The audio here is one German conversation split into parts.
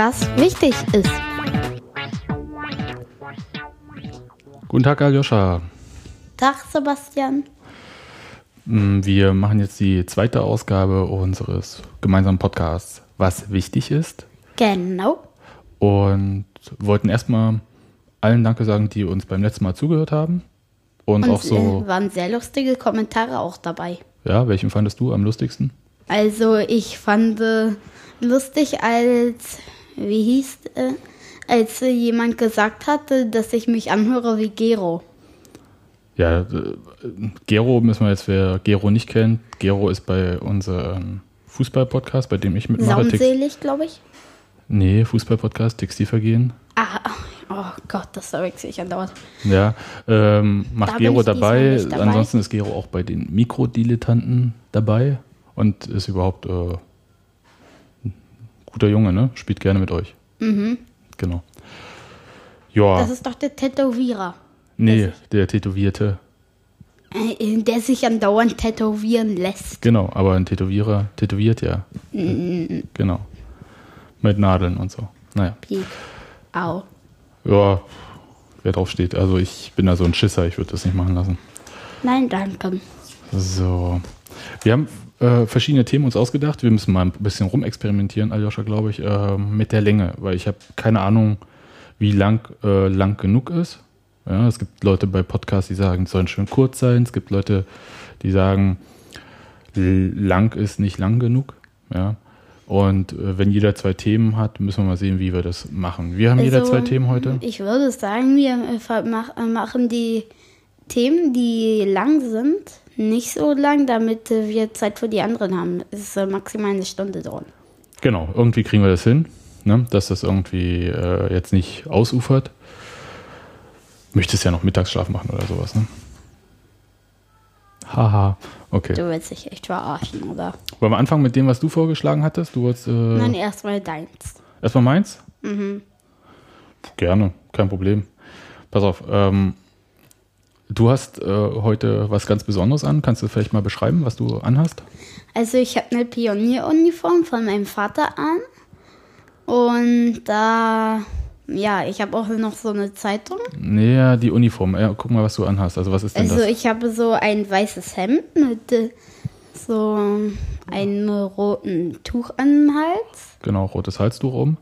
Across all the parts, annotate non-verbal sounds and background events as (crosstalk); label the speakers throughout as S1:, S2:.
S1: was wichtig ist.
S2: Guten Tag, Aljoscha.
S1: Tag, Sebastian.
S2: Mm, Wir machen jetzt die zweite Ausgabe unseres gemeinsamen Podcasts, was wichtig ist.
S1: Genau.
S2: Und wollten erstmal allen Danke sagen, die uns beim letzten Mal zugehört haben. Und,
S1: Und
S2: auch so,
S1: waren sehr lustige Kommentare auch dabei.
S2: ja, welchen fandest du am lustigsten?
S1: Also ich fand äh, lustig, als, wie hieß, äh, als jemand gesagt hatte, dass ich mich anhöre wie Gero.
S2: Ja, äh, Gero müssen wir jetzt, wer Gero nicht kennt, Gero ist bei unserem Fußball-Podcast, bei dem ich mitmache.
S1: Saumselig, glaube ich.
S2: nee, Fußball-Podcast, Textilvergehen.
S1: Ah, oh Gott, das verwechsel ich andauernd.
S2: Ja, ähm,
S1: Da
S2: macht
S1: bin
S2: Gero dabei.
S1: dabei.
S2: Ansonsten ist Gero auch bei den Mikrodilettanten dabei und ist überhaupt äh, guter Junge, ne? Spielt gerne mit euch. Mhm. Genau. Ja,
S1: Das ist doch der Tätowierer,
S2: nee, der Tätowierte.
S1: äh, der sich andauernd tätowieren lässt.
S2: Genau, aber ein Tätowierer tätowiert ja.
S1: Mhm.
S2: Genau. Mit Nadeln und so. Naja.
S1: Piep. Au.
S2: Ja, wer drauf steht. Also ich bin da so ein Schisser, ich würde das nicht machen lassen.
S1: Nein, danke.
S2: So. Wir haben äh, verschiedene Themen uns ausgedacht. Wir müssen mal ein bisschen rumexperimentieren, Aljoscha, glaube ich, äh, mit der Länge, weil ich habe keine Ahnung, wie lang äh, lang genug ist. Ja, es gibt Leute bei Podcasts, die sagen, es sollen schön kurz sein. Es gibt Leute, die sagen, lang ist nicht lang genug. Ja. Und äh, wenn jeder zwei Themen hat, müssen wir mal sehen, wie wir das machen. Wir haben jeder
S1: Also,
S2: zwei Themen heute.
S1: Ich würde sagen, wir äh, äh, machen die Themen, die lang sind, nicht so lang, damit wir Zeit für die anderen haben. Es soll maximal eine Stunde dauern.
S2: Genau, irgendwie kriegen wir das hin, ne? dass das irgendwie äh, jetzt nicht ausufert. Möchtest ja noch Mittagsschlaf machen oder sowas, ne? Haha, okay.
S1: Du willst dich echt verarschen, oder?
S2: Wollen wir anfangen mit dem, was du vorgeschlagen hattest? Du wolltest äh,
S1: Nein, erstmal deins.
S2: erstmal meins? Gerne, kein Problem. Pass auf, ähm, du hast äh, heute was ganz Besonderes an. Kannst du vielleicht mal beschreiben, was du anhast?
S1: Also ich habe eine Pionieruniform von meinem Vater an. Und da, ja, ich habe auch noch so eine Zeitung.
S2: Nee, ja, die Uniform. Ja, guck mal, was du anhast. Also was ist denn
S1: Also
S2: das?
S1: ich habe so ein weißes Hemd mit äh, so einem roten Tuch an dem Hals.
S2: Genau, rotes Halstuch um.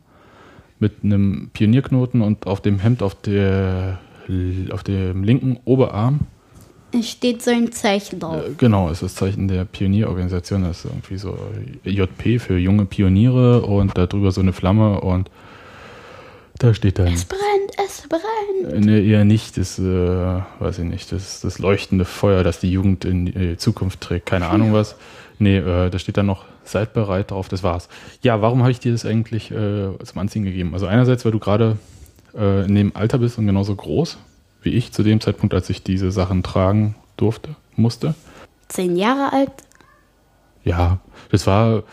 S2: Mit einem Pionierknoten und auf dem Hemd auf, der, auf dem linken Oberarm.
S1: Es steht so ein Zeichen drauf.
S2: Äh, genau, ist das Zeichen der Pionierorganisation. Das ist irgendwie so JP für junge Pioniere und da drüber so eine Flamme und da steht dann.
S1: Es brennt, es brennt.
S2: Ne, eher nicht, das, äh, weiß ich nicht, das, das leuchtende Feuer, das die Jugend in die Zukunft trägt. Keine Ahnung was. Nee, äh, da steht dann noch, seid bereit drauf, das war's. Ja, warum habe ich dir das eigentlich äh, zum Anziehen gegeben? Also einerseits, weil du gerade äh, in dem Alter bist und genauso groß wie ich zu dem Zeitpunkt, als ich diese Sachen tragen durfte, musste.
S1: Zehn Jahre alt.
S2: Ja, das war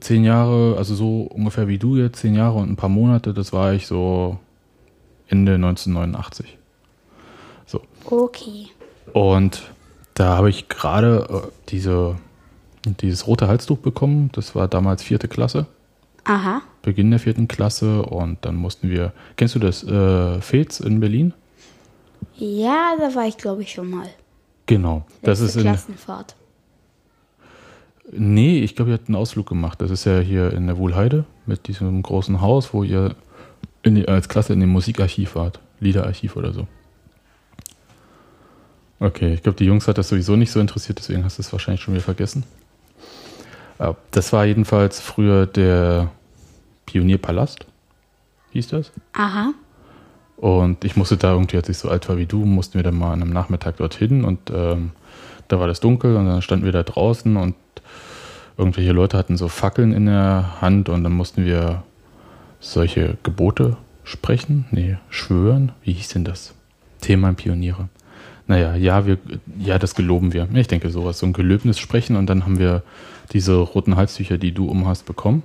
S2: zehn Jahre, also so ungefähr wie du jetzt, zehn Jahre und ein paar Monate, das war ich so Ende 1989. So.
S1: Okay.
S2: Und da habe ich gerade äh, diese, dieses rote Halstuch bekommen. Das war damals vierte Klasse,
S1: Aha.
S2: Beginn der vierten Klasse. Und dann mussten wir, kennst du das, äh, Fez in Berlin?
S1: Ja, da war ich glaube ich schon mal.
S2: Genau. Das
S1: Letzte
S2: ist in,
S1: Klassenfahrt.
S2: nee, ich glaube, ihr habt einen Ausflug gemacht. Das ist ja hier in der Wohlheide mit diesem großen Haus, wo ihr in die, als Klasse in dem Musikarchiv wart. Liederarchiv oder so. Okay, ich glaube, die Jungs hat das sowieso nicht so interessiert, deswegen hast du es wahrscheinlich schon wieder vergessen. Äh, Das war jedenfalls früher der Pionierpalast, hieß das.
S1: Aha.
S2: Und ich musste da irgendwie, als ich so alt war wie du, mussten wir dann mal an einem Nachmittag dorthin und ähm, da war das dunkel und dann standen wir da draußen und irgendwelche Leute hatten so Fackeln in der Hand und dann mussten wir solche Gebote sprechen, nee, schwören, wie hieß denn das? Thema Pioniere. Naja, ja, wir, ja, das geloben wir. Ich denke sowas, so ein Gelöbnis sprechen und dann haben wir diese roten Halstücher, die du umhast, bekommen.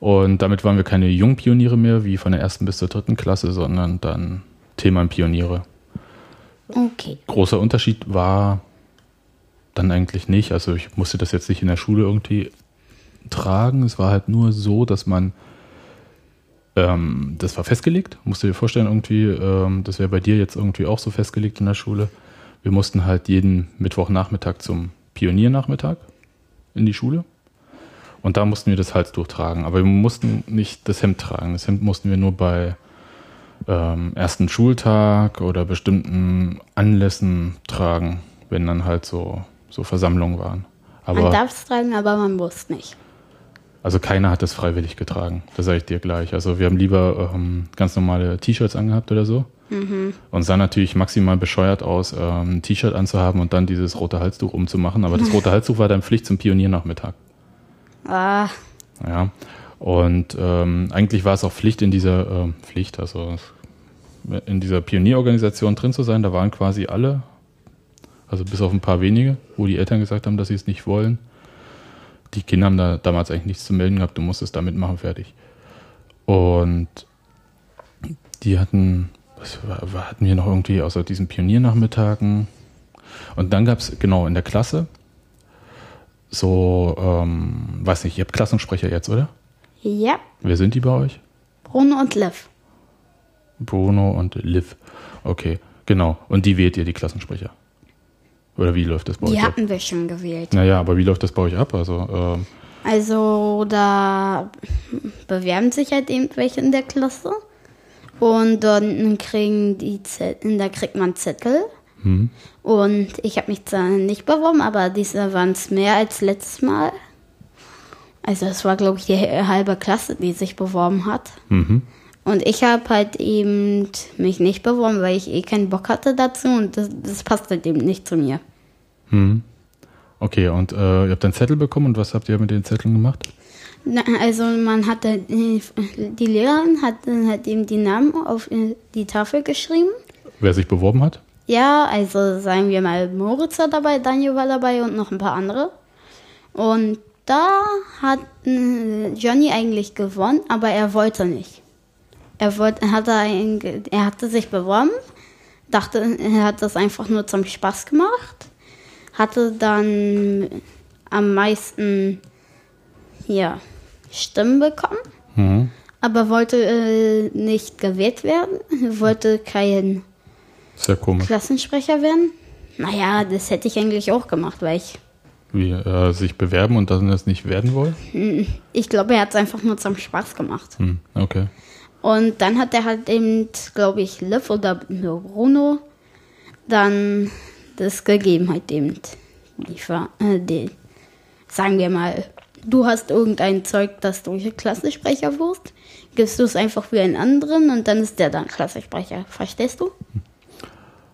S2: Und damit waren wir keine Jungpioniere mehr, wie von der ersten bis zur dritten Klasse, sondern dann Themenpioniere.
S1: Okay.
S2: Großer Unterschied war dann eigentlich nicht. Also ich musste das jetzt nicht in der Schule irgendwie tragen. Es war halt nur so, dass man, ähm, das war festgelegt, musst du dir vorstellen, irgendwie, ähm, das wäre bei dir jetzt irgendwie auch so festgelegt in der Schule. Wir mussten halt jeden Mittwochnachmittag zum Pioniernachmittag in die Schule. Und da mussten wir das Halstuch tragen. Aber wir mussten nicht das Hemd tragen. Das Hemd mussten wir nur bei ähm, ersten Schultag oder bestimmten Anlässen tragen, wenn dann halt so, so Versammlungen waren.
S1: man
S2: Aber
S1: darf es tragen, aber man muss nicht.
S2: also keiner hat das freiwillig getragen. Das sage ich dir gleich. Also wir haben lieber ähm, ganz normale T-Shirts angehabt oder so. Und sah natürlich maximal bescheuert aus, ähm, ein T-Shirt anzuhaben und dann dieses rote Halstuch umzumachen. Aber das rote (laughs) Halstuch war dann Pflicht zum Pioniernachmittag.
S1: Ah,
S2: Ja. Und ähm, eigentlich war es auch Pflicht in dieser ähm, Pflicht, also in dieser Pionierorganisation drin zu sein. Da waren quasi alle, also bis auf ein paar wenige, wo die Eltern gesagt haben, dass sie es nicht wollen. Die Kinder haben da damals eigentlich nichts zu melden gehabt, du musstest da mitmachen, fertig. Und die hatten, was hatten wir noch irgendwie außer diesen Pioniernachmittagen? Und dann gab es, genau, in der Klasse so, ähm, weiß nicht, ihr habt Klassensprecher jetzt, oder?
S1: ja,
S2: Wer sind die bei euch?
S1: Bruno und Liv.
S2: Bruno und Liv. Okay, genau. Und die wählt ihr, die Klassensprecher? Oder wie läuft das bei
S1: Die
S2: euch ab?
S1: hatten wir schon gewählt.
S2: Naja, aber wie läuft das bei euch ab? Also, ähm,
S1: Also da bewerben sich halt irgendwelche in der Klasse und dann kriegen die Zettel, da kriegt man Zettel.
S2: Hm,
S1: Und ich habe mich zwar nicht beworben, aber diesmal waren es mehr als letztes Mal. Also es war, glaube ich, die halbe Klasse, die sich beworben hat.
S2: mhm.
S1: Und ich habe halt eben mich nicht beworben, weil ich eh keinen Bock hatte dazu und das, das passt halt eben nicht zu mir.
S2: Hm. Okay, und äh, ihr habt einen Zettel bekommen und was habt ihr mit den Zetteln gemacht?
S1: Na, Also man hat halt, die Lehrerin hat dann halt eben die Namen auf äh, die Tafel geschrieben.
S2: Wer sich beworben hat?
S1: Ja, also sagen wir mal, Moritz war dabei, Daniel war dabei und noch ein paar andere. Und da hat äh, Johnny eigentlich gewonnen, aber er wollte nicht. Er wollte, er hatte, ein, er hatte sich beworben, dachte, er hat das einfach nur zum Spaß gemacht, hatte dann am meisten hier Stimmen bekommen,
S2: Mhm.
S1: aber wollte äh, nicht gewählt werden, wollte kein
S2: Sehr komisch.
S1: Klassensprecher werden? Naja, das hätte ich eigentlich auch gemacht, weil ich,
S2: Wie äh, sich bewerben und dann das nicht werden wollen?
S1: ich glaube, er hat es einfach nur zum Spaß gemacht.
S2: Hm, okay.
S1: Und dann hat er halt eben, glaube ich, Liv oder Bruno dann das gegeben halt eben. Äh, die, sagen wir mal, du hast irgendein Zeug, dass du Klassensprecher wirst, gibst du es einfach für einen anderen und dann ist der dann Klassensprecher. Verstehst du?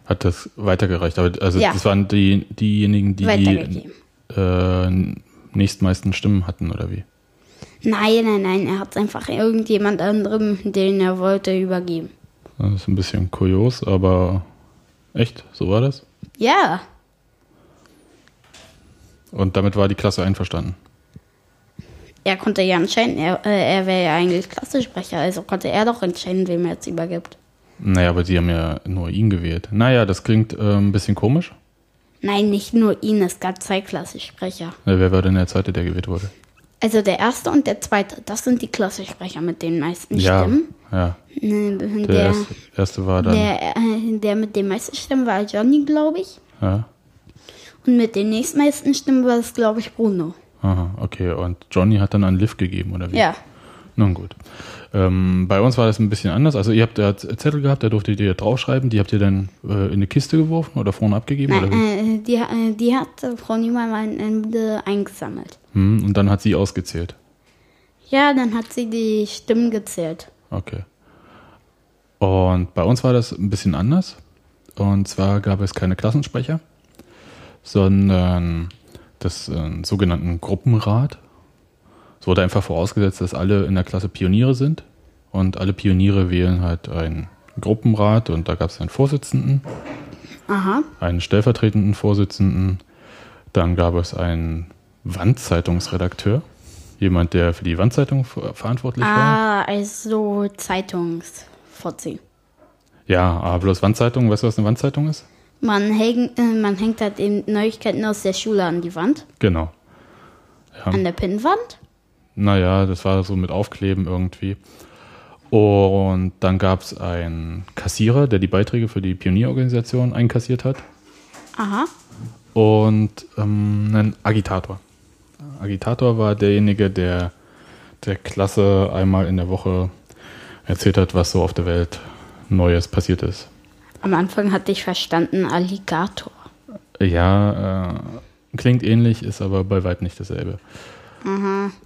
S2: Hat das weitergereicht. Aber also
S1: Ja.
S2: das waren die, diejenigen, die die äh, nächstmeisten Stimmen hatten, oder wie?
S1: Nein, nein, nein, er hat es einfach irgendjemand anderem, den er wollte, übergeben.
S2: Das ist ein bisschen kurios, aber echt, so war das.
S1: Ja,
S2: Und damit war die Klasse einverstanden.
S1: er konnte ja entscheiden, er, äh, er wäre ja eigentlich Klassensprecher, also konnte er doch entscheiden, wem er jetzt übergibt.
S2: Naja, aber sie haben ja nur ihn gewählt. Naja, das klingt äh, ein bisschen komisch.
S1: Nein, nicht nur ihn, es gab zwei Klassensprecher.
S2: Äh, wer war denn der Zweite, der gewählt wurde?
S1: Also der erste und der zweite, das sind die Klassensprecher mit den meisten
S2: Ja,
S1: Stimmen.
S2: ja.
S1: Äh,
S2: Der,
S1: Der,
S2: erste, erste war dann.
S1: der, äh, der mit den meisten Stimmen war Johnny, glaube ich.
S2: Ja.
S1: Und mit den nächstmeisten Stimmen war es, glaube ich, Bruno.
S2: Aha, okay. Und Johnny hat dann einen Lift gegeben, oder wie?
S1: Ja.
S2: Nun gut. Ähm, bei uns war das ein bisschen anders. Also ihr habt da Zettel gehabt, da durftet ihr draufschreiben. Die habt ihr dann äh, in eine Kiste geworfen oder vorne abgegeben?
S1: Nein, äh, die, äh, die hat äh, Frau Niemann am Ende eingesammelt.
S2: Hm, und dann hat sie ausgezählt.
S1: Ja, dann hat sie die Stimmen gezählt.
S2: Okay. Und bei uns war das ein bisschen anders. Und zwar gab es keine Klassensprecher, sondern das äh, sogenannten Gruppenrat. Es wurde einfach vorausgesetzt, dass alle in der Klasse Pioniere sind. Und alle Pioniere wählen halt einen Gruppenrat und da gab es einen Vorsitzenden,
S1: Aha.
S2: einen stellvertretenden Vorsitzenden, dann gab es einen Wandzeitungsredakteur, jemand, der für die Wandzeitung ver verantwortlich war.
S1: Ah, also Zeitungsvorziehen.
S2: Ja, aber bloß Wandzeitung, weißt du, was eine Wandzeitung ist?
S1: Man, häng, äh, man hängt halt eben Neuigkeiten aus der Schule an die Wand,
S2: Genau. Ja,
S1: an der Pinnwand.
S2: Naja, das war so mit Aufkleben irgendwie. Und dann gab es einen Kassierer, der die Beiträge für die Pionierorganisation einkassiert hat.
S1: Aha.
S2: Und ähm, einen Agitator. Agitator war derjenige, der der Klasse einmal in der Woche erzählt hat, was so auf der Welt Neues passiert ist.
S1: Am Anfang hatte ich verstanden Alligator.
S2: Ja, äh, klingt ähnlich, ist aber bei weitem nicht dasselbe.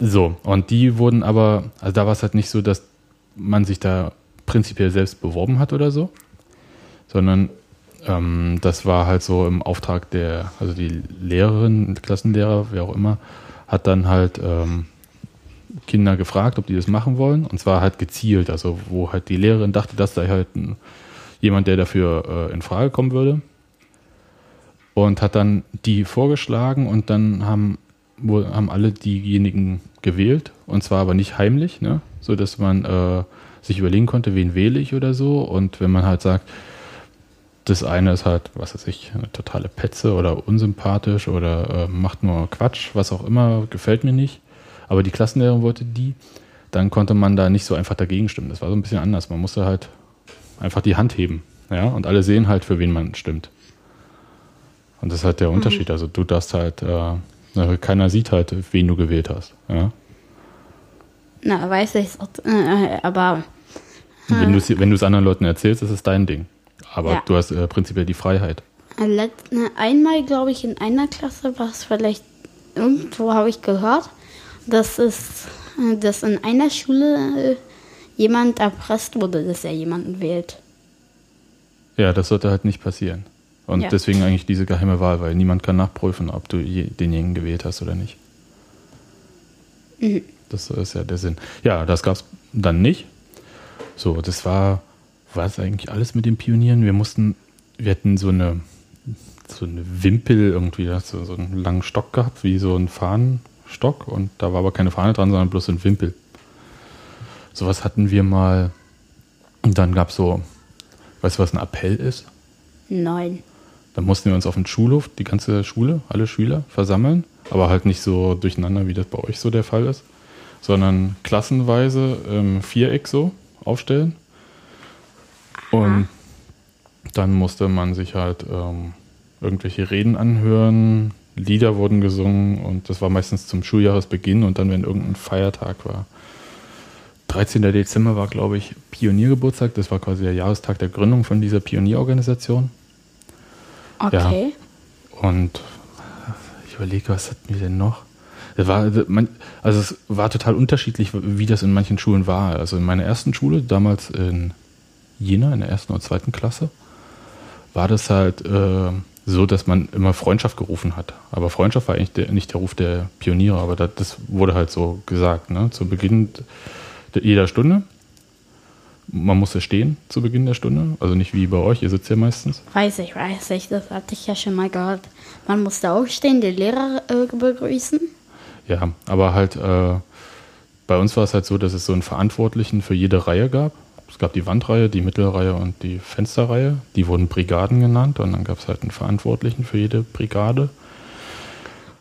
S2: So, und die wurden aber, also da war es halt nicht so, dass man sich da prinzipiell selbst beworben hat oder so, sondern ähm, das war halt so im Auftrag der, also die Lehrerin, Klassenlehrer, wer auch immer, hat dann halt ähm, Kinder gefragt, ob die das machen wollen. Und zwar halt gezielt, also wo halt die Lehrerin dachte, dass da halt ein, jemand, der dafür äh, in Frage kommen würde. Und hat dann die vorgeschlagen und dann haben, haben alle diejenigen gewählt. Und zwar aber nicht heimlich, ne? so dass man äh, sich überlegen konnte, wen wähle ich oder so. Und wenn man halt sagt, das eine ist halt, was weiß ich, eine totale Petze oder unsympathisch oder äh, macht nur Quatsch, was auch immer, gefällt mir nicht. Aber die Klassenlehrerin wollte die, dann konnte man da nicht so einfach dagegen stimmen. Das war so ein bisschen anders. Man musste halt einfach die Hand heben. Ja, und alle sehen halt, für wen man stimmt. Und das ist halt der Unterschied. Also du darfst halt, äh, keiner sieht halt, wen du gewählt hast. Ja.
S1: Na, weiß ich, äh, aber
S2: Wenn du es wenn du's anderen Leuten erzählst, ist es dein Ding. Aber
S1: Ja.
S2: du hast äh, prinzipiell die Freiheit.
S1: einmal, glaube ich, in einer Klasse war es vielleicht, irgendwo habe ich gehört, dass es, dass in einer Schule äh, jemand erpresst wurde, dass er jemanden wählt.
S2: Ja, das sollte halt nicht passieren. Und
S1: Ja.
S2: deswegen eigentlich diese geheime Wahl, weil niemand kann nachprüfen, ob du je, denjenigen gewählt hast oder nicht.
S1: Mhm.
S2: Das ist ja der Sinn. Ja, das gab es dann nicht. So, das war, war es eigentlich alles mit den Pionieren. Wir mussten, wir hatten so eine, so eine Wimpel irgendwie, du so einen langen Stock gehabt, wie so ein Fahnenstock. Und da war aber keine Fahne dran, sondern bloß so ein Wimpel. Sowas hatten wir mal. Und dann gab es so, weißt du, was ein Appell ist?
S1: Nein.
S2: Dann mussten wir uns auf den Schulhof, die ganze Schule, alle Schüler versammeln, aber halt nicht so durcheinander, wie das bei euch so der Fall ist, sondern klassenweise im Viereck so aufstellen. Und dann musste man sich halt ähm, irgendwelche Reden anhören, Lieder wurden gesungen und das war meistens zum Schuljahresbeginn und dann, wenn irgendein Feiertag war. 13. Dezember war, glaube ich, Pioniergeburtstag. Das war quasi der Jahrestag der Gründung von dieser Pionierorganisation.
S1: Okay.
S2: Und ich überlege, was hatten wir denn noch? Das war, also es war total unterschiedlich, wie das in manchen Schulen war. Also in meiner ersten Schule, damals in Jena, in der ersten und zweiten Klasse, war das halt äh, so, dass man immer Freundschaft gerufen hat. Aber Freundschaft war eigentlich der, nicht der Ruf der Pioniere, aber das, das wurde halt so gesagt. Ne? Zu Beginn der- jeder Stunde. Man musste stehen zu Beginn der Stunde, also nicht wie bei euch, ihr sitzt ja meistens.
S1: Weiß ich, weiß ich, das hatte ich ja schon mal gehört. Man musste aufstehen, den Lehrer äh, begrüßen.
S2: Ja, aber halt äh, bei uns war es halt so, dass es so einen Verantwortlichen für jede Reihe gab. Es gab die Wandreihe, die Mittelreihe und die Fensterreihe. Die wurden Brigaden genannt und dann gab es halt einen Verantwortlichen für jede Brigade.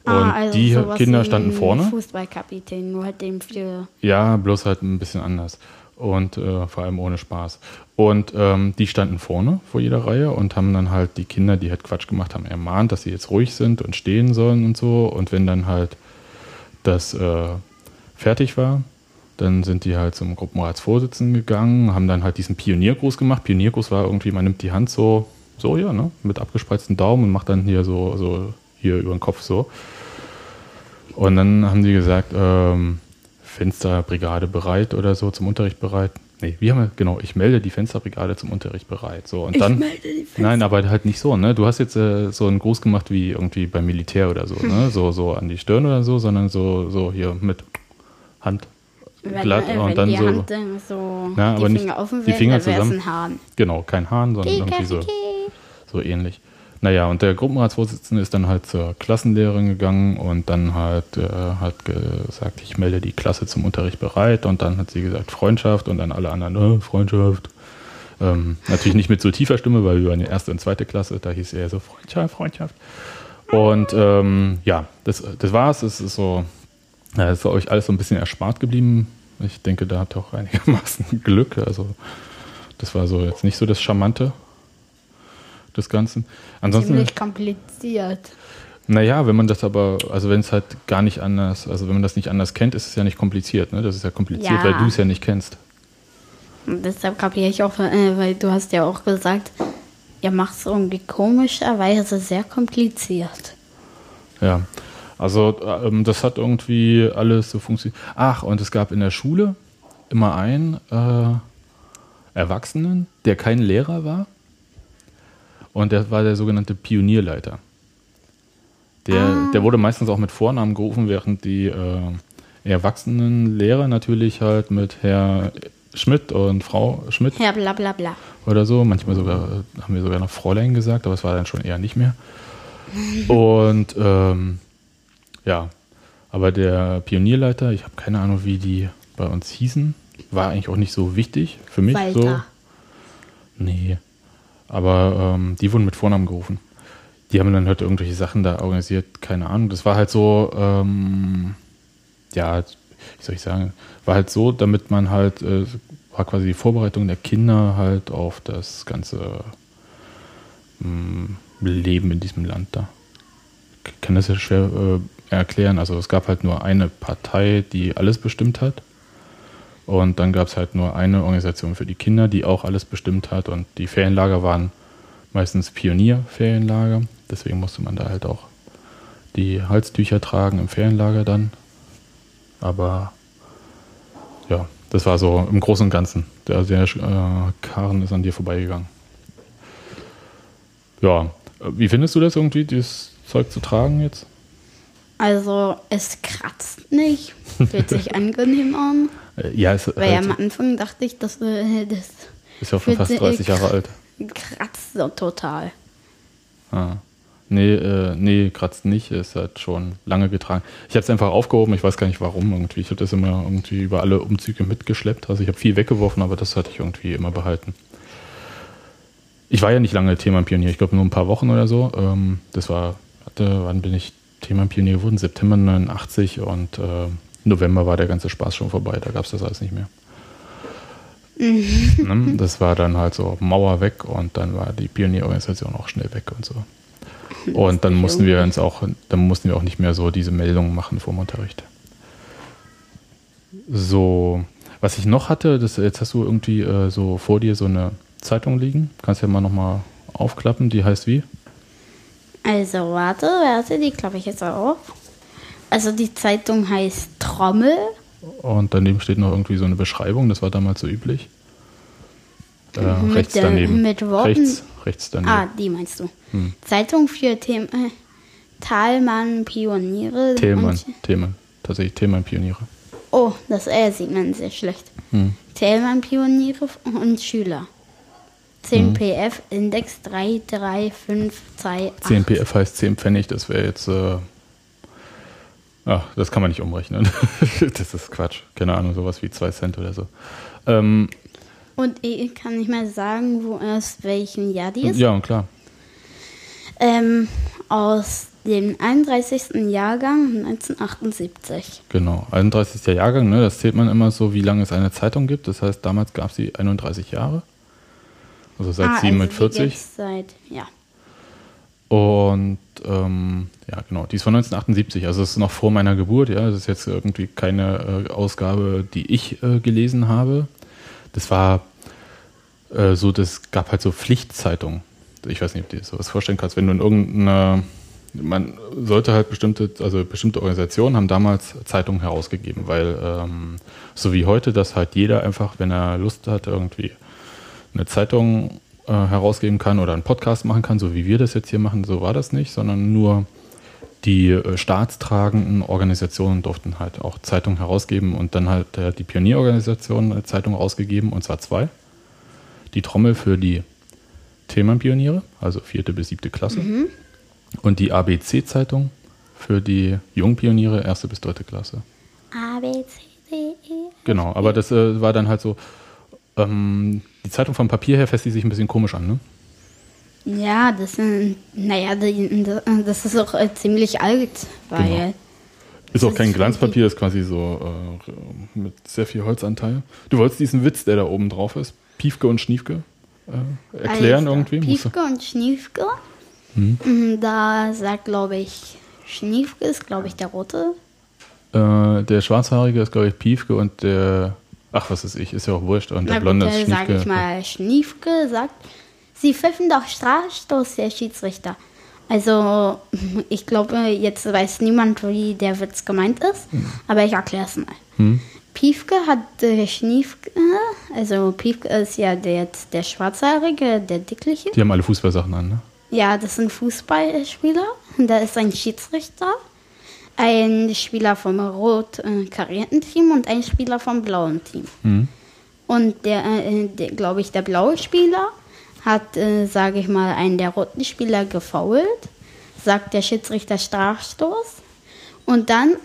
S2: Und
S1: Ah, also
S2: die
S1: sowas
S2: Kinder standen vorne.
S1: Fußballkapitän, nur halt dem für.
S2: Ja, bloß halt ein bisschen anders. Und äh, vor allem ohne Spaß. Und ähm, die standen vorne vor jeder Reihe und haben dann halt die Kinder, die halt Quatsch gemacht haben, ermahnt, dass sie jetzt ruhig sind und stehen sollen und so. Und wenn dann halt das äh, fertig war, dann sind die halt zum Gruppenratsvorsitzenden gegangen, haben dann halt diesen Pioniergruß gemacht. Pioniergruß war irgendwie, man nimmt die Hand so, so ja, ne, mit abgespreizten Daumen und macht dann hier so, so hier über den Kopf so. Und dann haben die gesagt, ähm, Fensterbrigade bereit oder so zum Unterricht bereit. Nee, wie haben wir, genau, ich melde die Fensterbrigade zum Unterricht bereit. So, und dann,
S1: melde die Fenster-
S2: Nein, aber halt nicht so, ne? Du hast jetzt äh, so einen Gruß gemacht wie irgendwie beim Militär oder so, ne? (laughs) So, so an die Stirn oder so, sondern so, so hier mit Hand
S1: Wenn,
S2: glatt
S1: wenn
S2: und dann
S1: die
S2: so.
S1: Hand dann so
S2: aber
S1: die
S2: nicht
S1: Finger offen
S2: die
S1: wären,
S2: Finger
S1: dann wär's
S2: zusammen.
S1: ein Hahn.
S2: Genau, kein Hahn, sondern irgendwie so, so ähnlich. Naja, und der Gruppenratsvorsitzende ist dann halt zur Klassenlehrerin gegangen und dann halt äh, hat gesagt, ich melde die Klasse zum Unterricht bereit und dann hat sie gesagt Freundschaft und dann alle anderen, äh, Freundschaft. Ähm, natürlich nicht mit so tiefer Stimme, weil wir waren ja erste und zweite Klasse, da hieß eher so Freundschaft, Freundschaft. Und ähm, ja, das, das war's. Es ist so Ja, ist euch alles so ein bisschen erspart geblieben. Ich denke, da habt ihr auch einigermaßen (laughs) Glück. Also, das war so jetzt nicht so das Charmante des Ganzen. Ansonsten,
S1: Ziemlich kompliziert.
S2: naja, wenn man das aber, also wenn es halt gar nicht anders, also wenn man das nicht anders kennt, ist es ja nicht kompliziert. Ne? Das ist ja kompliziert,
S1: Ja.
S2: weil du es ja nicht kennst.
S1: Und deshalb kapiere ich auch, äh, weil du hast ja auch gesagt, ihr macht es irgendwie komischerweise sehr kompliziert.
S2: Ja, also ähm, das hat irgendwie alles so funktioniert. Ach, und es gab in der Schule immer einen äh, Erwachsenen, der kein Lehrer war. Und der war der sogenannte Pionierleiter. Der, der wurde meistens auch mit Vornamen gerufen, während die äh, erwachsenen Lehrer natürlich halt mit Herr Schmidt und Frau Schmidt
S1: Ja, bla bla bla.
S2: oder so. Manchmal sogar haben wir sogar noch Fräulein gesagt, aber es war dann schon eher nicht mehr. (laughs) Und ähm, ja, aber der Pionierleiter, ich habe keine Ahnung, wie die bei uns hießen, war eigentlich auch nicht so wichtig für mich. So.
S1: Walter.
S2: Nee. Aber ähm, die wurden mit Vornamen gerufen. Die haben dann halt irgendwelche Sachen da organisiert, keine Ahnung. Das war halt so, ähm, ja, wie soll ich sagen, war halt so, damit man halt, äh, war quasi die Vorbereitung der Kinder halt auf das ganze mh, Leben in diesem Land da. Ich kann das ja schwer äh, erklären. Also es gab halt nur eine Partei, die alles bestimmt hat. Und dann gab es halt nur eine Organisation für die Kinder, die auch alles bestimmt hat. Und die Ferienlager waren meistens Pionierferienlager. Deswegen musste man da halt auch die Halstücher tragen im Ferienlager dann. Aber ja, das war so im Großen und Ganzen. Der, der äh, Karren ist an dir vorbeigegangen. Ja, wie findest du das irgendwie, dieses Zeug zu tragen jetzt?
S1: Also, es kratzt nicht. Fühlt sich angenehm an.
S2: Äh, Ja, es
S1: Weil
S2: halt,
S1: am Anfang dachte ich, dass äh, das
S2: ist ja auch schon fast
S1: sich-
S2: 30 Jahre alt.
S1: kratzt so total.
S2: Ah. Nee, äh, nee, kratzt nicht, ist halt schon lange getragen. Ich habe es einfach aufgehoben, ich weiß gar nicht warum irgendwie. Ich habe das immer irgendwie über alle Umzüge mitgeschleppt. Also ich habe viel weggeworfen, aber das hatte ich irgendwie immer behalten. Ich war ja nicht lange Themenpionier, ich glaube nur ein paar Wochen oder so. Ähm, das war, hatte, wann bin ich Themenpionier geworden? September 89 und äh, November war der ganze Spaß schon vorbei, da gab es das alles nicht mehr. (laughs) Ne? Das war dann halt so Mauer weg und dann war die Pionierorganisation auch schnell weg und so. Und dann mussten wir uns auch, dann mussten wir auch nicht mehr so diese Meldungen machen vor dem Unterricht. So, was ich noch hatte, das, jetzt hast du irgendwie äh, so vor dir so eine Zeitung liegen. Kannst ja mal nochmal aufklappen, die heißt wie?
S1: Also, warte, warte, die klappe ich jetzt auf. Also, die Zeitung heißt Trommel.
S2: Und daneben steht noch irgendwie so eine Beschreibung, das war damals so üblich. Äh,
S1: Mit
S2: rechts
S1: der-
S2: daneben.
S1: mit Worten?
S2: Rechts, rechts daneben.
S1: Ah, die meinst du.
S2: Hm.
S1: Zeitung für Them äh, Talmann Pioniere.
S2: Thälmann,
S1: und-
S2: Thälmann. Tatsächlich Thälmann-Pioniere.
S1: Oh, das R sieht man sehr schlecht.
S2: Hm.
S1: Thälmann Pioniere und Schüler. 10 PF Index 33528.
S2: 10 PF heißt 10 Pfennig, das wäre jetzt. Äh, ach, das kann man nicht umrechnen. (laughs) das ist Quatsch. Keine Ahnung, sowas wie 2 Cent oder so. Ähm,
S1: Und ich kann nicht mehr sagen, wo aus welchem Jahr die ist.
S2: ja, und klar.
S1: Ähm, aus dem 31. Jahrgang 1978.
S2: Genau. 31. Jahrgang, ne? das zählt man immer so, wie lange es eine Zeitung gibt. Das heißt, damals gab es sie 31 Jahre. Also seit
S1: Ah, also
S2: 47.
S1: die gibt's seit, ja.
S2: Und ähm, ja, genau, die ist von 1978, also es ist noch vor meiner Geburt, ja. Das ist jetzt irgendwie keine äh, Ausgabe, die ich äh, gelesen habe. Das war äh, so, das gab halt so Pflichtzeitungen. Ich weiß nicht, ob du dir sowas vorstellen kannst, wenn du in irgendeiner man sollte halt bestimmte, also bestimmte Organisationen haben damals Zeitungen herausgegeben, weil ähm, so wie heute, dass halt jeder einfach, wenn er Lust hat, irgendwie eine Zeitung äh, herausgeben kann oder einen Podcast machen kann, so wie wir das jetzt hier machen, so war das nicht, sondern nur die äh, staatstragenden Organisationen durften halt auch Zeitungen herausgeben und dann halt äh, die Pionierorganisation eine Zeitung rausgegeben und zwar zwei. Die Trommel für die Themenpioniere, also vierte bis siebte Klasse und die ABC-Zeitung für die Jungpioniere, erste bis dritte Klasse.
S1: A, B, C, D, E.
S2: Genau, aber das äh, war dann halt so, ähm, die Zeitung vom Papier her fässt die sich ein bisschen komisch an, ne?
S1: Ja, das sind, naja, das ist auch äh, ziemlich alt, weil
S2: Genau. Ist auch kein Glanzpapier, ist quasi so äh, mit sehr viel Holzanteil. Du wolltest diesen Witz, der da oben drauf ist, Piefke und Schniefke, äh, erklären
S1: Also,
S2: irgendwie?
S1: Piefke und Schniefke.
S2: Hm?
S1: Da sagt, glaube ich, Schniefke ist, glaube ich, der rote.
S2: Äh, der Schwarzhaarige ist, glaube ich, Piefke und der, ach, was ist ich, ist ja auch wurscht. Und der
S1: Na
S2: Blonde
S1: gut,
S2: ist
S1: äh, sag
S2: Schniefke.
S1: ich mal, Schniefke sagt, sie pfiffen doch Strafstoß, Herr Schiedsrichter. Also, ich glaube, jetzt weiß niemand, wie der Witz gemeint ist, aber ich erkläre es mal.
S2: Hm?
S1: Piefke hat äh, Schniefke, also Piefke ist ja der, der Schwarzhaarige, der Dickliche.
S2: Die haben alle Fußballsachen an, ne?
S1: Ja, das sind Fußballspieler. Und Da ist ein Schiedsrichter, ein Spieler vom rot äh, karierten Team und ein Spieler vom blauen Team.
S2: Hm?
S1: Und der, äh, der glaube ich, der blaue Spieler hat, äh, sage ich mal, einen der roten Spieler gefoult, sagt der Schiedsrichter Strafstoß. Und dann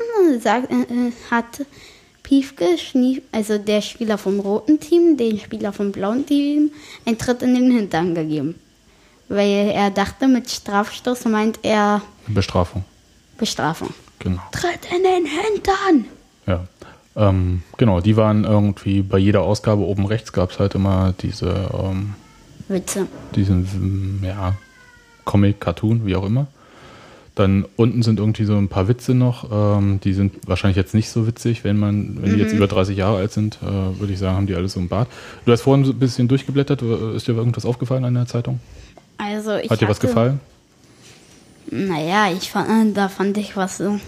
S1: sagt, hat Piefke, Schnie also der Spieler vom roten Team, den Spieler vom blauen Team, einen Tritt in den Hintern gegeben. Weil er dachte, mit Strafstoß meint er
S2: Bestrafung,
S1: Bestrafung.
S2: Genau.
S1: Tritt in den Hintern!
S2: Ja. Ähm, genau, die waren irgendwie bei jeder Ausgabe oben rechts gab es halt immer diese, ähm,
S1: Witze.
S2: diesen, ja, Comic, Cartoon, wie auch immer. Dann unten sind irgendwie so ein paar Witze noch. Ähm, die sind wahrscheinlich jetzt nicht so witzig, wenn man, wenn die jetzt über 30 Jahre alt sind, äh, würde ich sagen, haben die alle so einen Bart. Du hast vorhin so ein bisschen durchgeblättert. Ist dir irgendwas aufgefallen an der Zeitung?
S1: Also ich
S2: Hat dir was
S1: hatte-
S2: gefallen?
S1: Naja, ich fand, äh, da fand ich was so.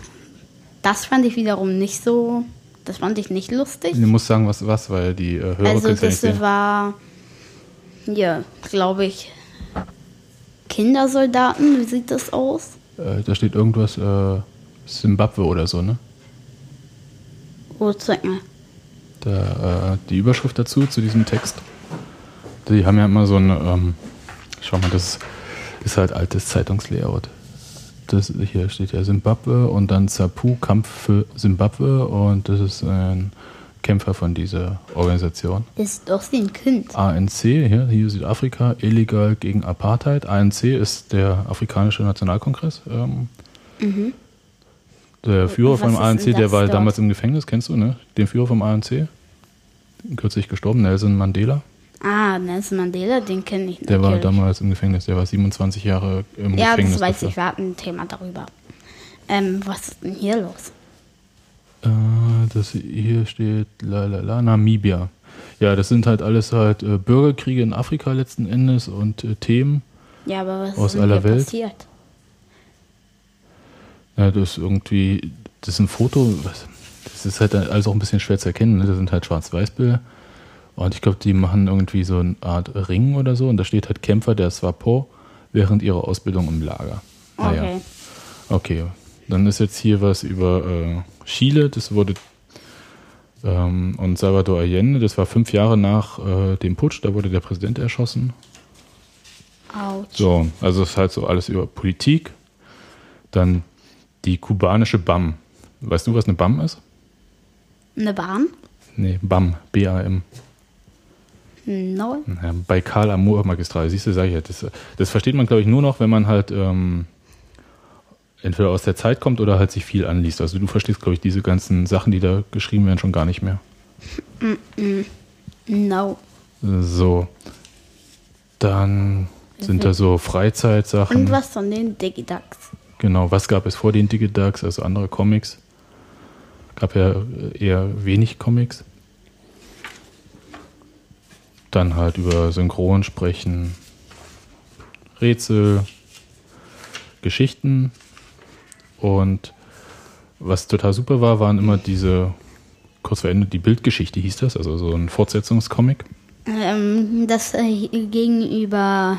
S1: Das fand ich wiederum nicht so. Das fand ich nicht lustig.
S2: Du musst sagen, was, was, weil die äh, Hörer
S1: Also
S2: ja
S1: das
S2: sehen.
S1: war, ja, glaube ich, Kindersoldaten. Wie sieht das aus?
S2: Äh, da steht irgendwas, äh, Zimbabwe oder so, ne?
S1: Oh, zeig mal.
S2: Da, äh, die Überschrift dazu, zu diesem Text. Die haben ja immer so eine, ähm, schau mal, das ist halt altes Zeitungslayout. Das hier steht ja Simbabwe und dann Zapu, Kampf für Simbabwe und das ist ein Kämpfer von dieser Organisation.
S1: Ist doch wie ein Kind.
S2: ANC, hier, hier Südafrika, illegal gegen Apartheid. ANC ist der Afrikanische Nationalkongress. Ähm, Der Führer vom ANC, der
S1: das
S2: war
S1: dort?
S2: damals im Gefängnis, kennst du, ne? Den Führer vom ANC, kürzlich gestorben, Nelson Mandela.
S1: Ah, Nelson Mandela, den kenne ich
S2: Der war damals im Gefängnis, der war 27 Jahre im
S1: Ja,
S2: Gefängnis.
S1: das weiß
S2: dafür.
S1: ich. Wir hatten ein Thema darüber. Ähm, was ist denn hier los?
S2: Äh, das hier steht la la la Namibia. Ja, das sind halt alles halt äh, Bürgerkriege in Afrika letzten Endes und äh, Themen.
S1: Ja, aber was
S2: Aus
S1: ist
S2: aller
S1: hier
S2: Welt?
S1: passiert?
S2: Ja, das ist irgendwie, das ist ein Foto, das ist halt alles auch ein bisschen schwer zu erkennen. Ne? Das sind halt Schwarz-Weiß-Bilder. Und ich glaube, die machen irgendwie so eine Art Ring oder so. Und da steht halt Kämpfer der SWAPO während ihrer Ausbildung im Lager. Naja.
S1: Okay.
S2: Okay, dann ist jetzt hier was über äh, Chile. Das wurde ähm, und Salvador Allende. Das war fünf Jahre nach äh, dem Putsch. Da wurde der Präsident erschossen.
S1: Autsch.
S2: So, also es ist halt so alles über Politik. Dann die kubanische BAM. Weißt du, was eine BAM ist?
S1: Eine Bahn?
S2: Nee, BAM, B-A-M.
S1: No.
S2: Ja, Baikal Amur Magistral. Siehst du, sag ich ja, das, das versteht man, glaube ich, nur noch, wenn man halt ähm, entweder aus der Zeit kommt oder halt sich viel anliest. Also du verstehst, glaube ich, diese ganzen Sachen, die da geschrieben werden, schon gar nicht mehr.
S1: No.
S2: So. Dann sind da so Freizeitsachen.
S1: Und was von den Digiducks?
S2: Genau, was gab es vor den Digiducks, also andere Comics? Gab ja eher wenig Comics. Dann halt über Synchron sprechen, Rätsel, Geschichten. Und was total super war, waren immer diese, kurz vor Ende, die Bildgeschichte hieß das, also so ein Fortsetzungscomic.
S1: Ähm, das äh, gegenüber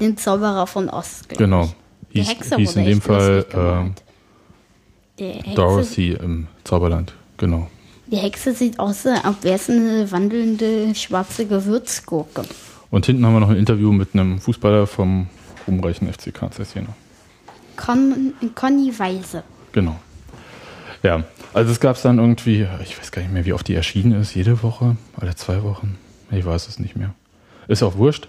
S1: dem Zauberer von glaub
S2: Genau.
S1: ich. Die
S2: Hieß,
S1: Hexe
S2: hieß in dem Fall äh, Dorothy im Zauberland. Genau.
S1: Die Hexe sieht aus, als wäre es eine wandelnde schwarze Gewürzgurke.
S2: Und hinten haben wir noch ein Interview mit einem Fußballer vom ruhmreichen FC KZ Jena.
S1: Con Conny Weise.
S2: Genau. Ja, also es gab es dann irgendwie, ich weiß gar nicht mehr, wie oft die erschienen ist, jede Woche, alle zwei Wochen. Ich weiß es nicht mehr. Ist auch wurscht.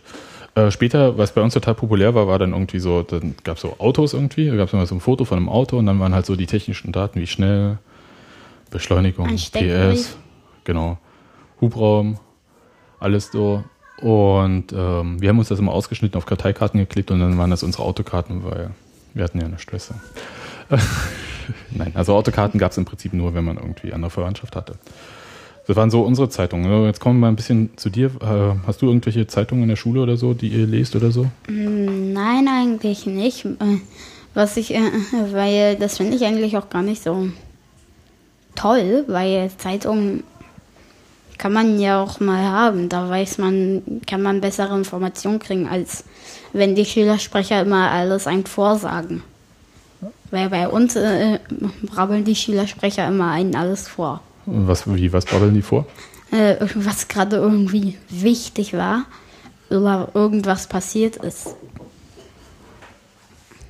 S2: Äh, später, was bei uns total populär war, war dann irgendwie so, dann gab es so Autos irgendwie, da gab es immer so ein Foto von einem Auto und dann waren halt so die technischen Daten wie schnell, Beschleunigung,
S1: Steckbrief.
S2: PS, genau, Hubraum, alles so. Und ähm, wir haben uns das immer ausgeschnitten auf Karteikarten geklebt und dann waren das unsere Autokarten, weil wir hatten ja eine Schwester. (laughs) Nein, also Autokarten gab es im Prinzip nur, wenn man irgendwie andere Verwandtschaft hatte. Das waren so unsere Zeitungen. Jetzt kommen wir mal ein bisschen zu dir. Äh, Hast du irgendwelche Zeitungen in der Schule oder so, die ihr lest oder so?
S1: Nein, eigentlich nicht. Äh, Was ich, äh, weil das finde ich eigentlich auch gar nicht so toll, weil Zeitungen kann man ja auch mal haben. Da weiß man, kann man bessere Informationen kriegen, als wenn die Schülersprecher immer alles ein vorsagen. Weil bei uns äh, brabbeln die Schülersprecher immer einen alles vor.
S2: Was, wie, was babbeln die vor?
S1: Äh, was gerade irgendwie wichtig war oder irgendwas passiert ist.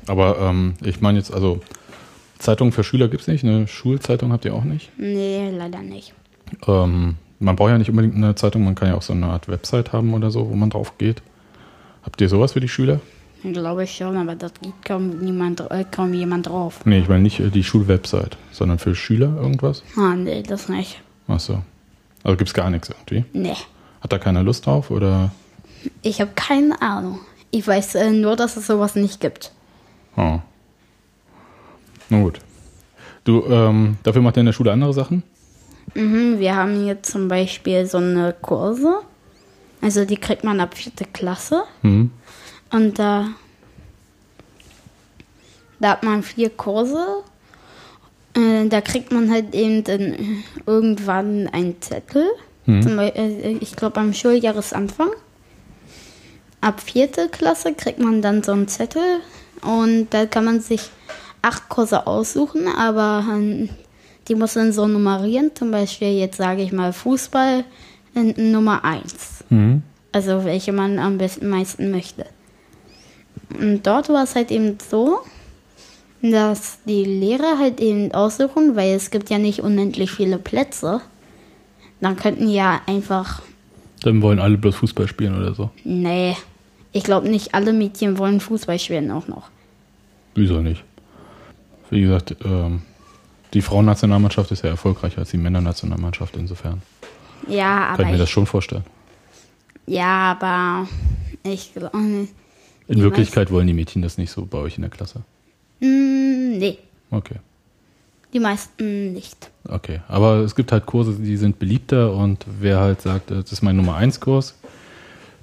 S2: Aber ähm, ich meine jetzt, also Zeitung für Schüler gibt es nicht, eine Schulzeitung habt ihr auch nicht.
S1: Nee, leider nicht.
S2: Ähm, man braucht ja nicht unbedingt eine Zeitung, man kann ja auch so eine Art Website haben oder so, wo man drauf geht. Habt ihr sowas für die Schüler?
S1: Glaube ich schon, aber da geht kaum, niemand, äh, kaum jemand drauf.
S2: Nee, ich meine nicht äh, die Schulwebsite, sondern für Schüler irgendwas?
S1: Ah, nee, das nicht.
S2: Ach so. Also gibt's gar nichts irgendwie.
S1: Nee.
S2: Hat da keiner Lust drauf oder?
S1: Ich habe keine Ahnung. Ich weiß äh, nur, dass es sowas nicht gibt.
S2: Oh. Na gut. Du, ähm, dafür macht ihr in der Schule andere Sachen?
S1: Mhm, wir haben hier zum Beispiel so eine Kurse. Also die kriegt man ab vierte Klasse.
S2: Hm.
S1: Und da, da hat man vier Kurse. Äh, da kriegt man halt eben dann irgendwann einen Zettel. Zum Beispiel, äh, ich glaube am Schuljahresanfang. Ab vierte Klasse kriegt man dann so einen Zettel und da kann man sich acht Kurse aussuchen, aber die muss man so nummerieren. Zum Beispiel jetzt sage ich mal Fußball äh, Nummer eins.
S2: Mhm.
S1: Also welche man am besten meisten möchte. Und dort war es halt eben so, dass die Lehrer halt eben aussuchen, weil es gibt ja nicht unendlich viele Plätze. Dann könnten ja einfach,
S2: Dann wollen alle bloß Fußball spielen oder so.
S1: nee, ich glaube nicht alle Mädchen wollen Fußball spielen auch noch.
S2: Wieso nicht? Wie gesagt, ähm, die Frauennationalmannschaft ist ja erfolgreicher als die Männernationalmannschaft, insofern.
S1: Ja,
S2: Kann
S1: aber
S2: ich mir das schon vorstellen.
S1: ja, aber ich glaube,
S2: In
S1: Die
S2: Wirklichkeit wollen die Mädchen das nicht so bei euch in der Klasse.
S1: mm, nee,
S2: Okay.
S1: die meisten nicht.
S2: Okay. Aber es gibt halt Kurse, die sind beliebter und wer halt sagt, äh, das ist mein Nummer 1 Kurs,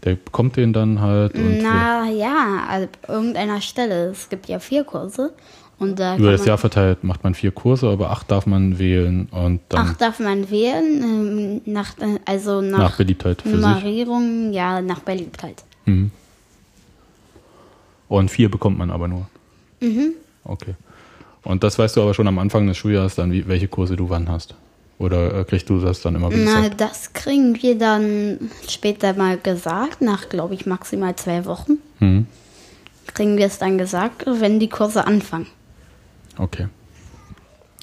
S2: der bekommt den dann halt und
S1: Na ja, also irgendeiner Stelle. Es gibt ja vier Kurse da
S2: über das Jahr verteilt macht man vier Kurse, aber acht darf man wählen und dann
S1: Ach, darf man wählen? Ähm, Nach, äh, also nach,
S2: nach Beliebtheit.
S1: Nummerierung, ja, nach Beliebtheit.
S2: Mhm. Und vier bekommt man aber nur.
S1: Mhm.
S2: Okay. Und das weißt du aber schon am Anfang des Schuljahres dann, wie, welche Kurse du wann hast. Oder äh, kriegst du das dann immer
S1: Na,
S2: gesagt?
S1: das kriegen wir dann später mal gesagt, nach, glaube ich, maximal zwei Wochen.
S2: Mhm.
S1: Kriegen wir es dann gesagt, wenn die Kurse anfangen.
S2: Okay.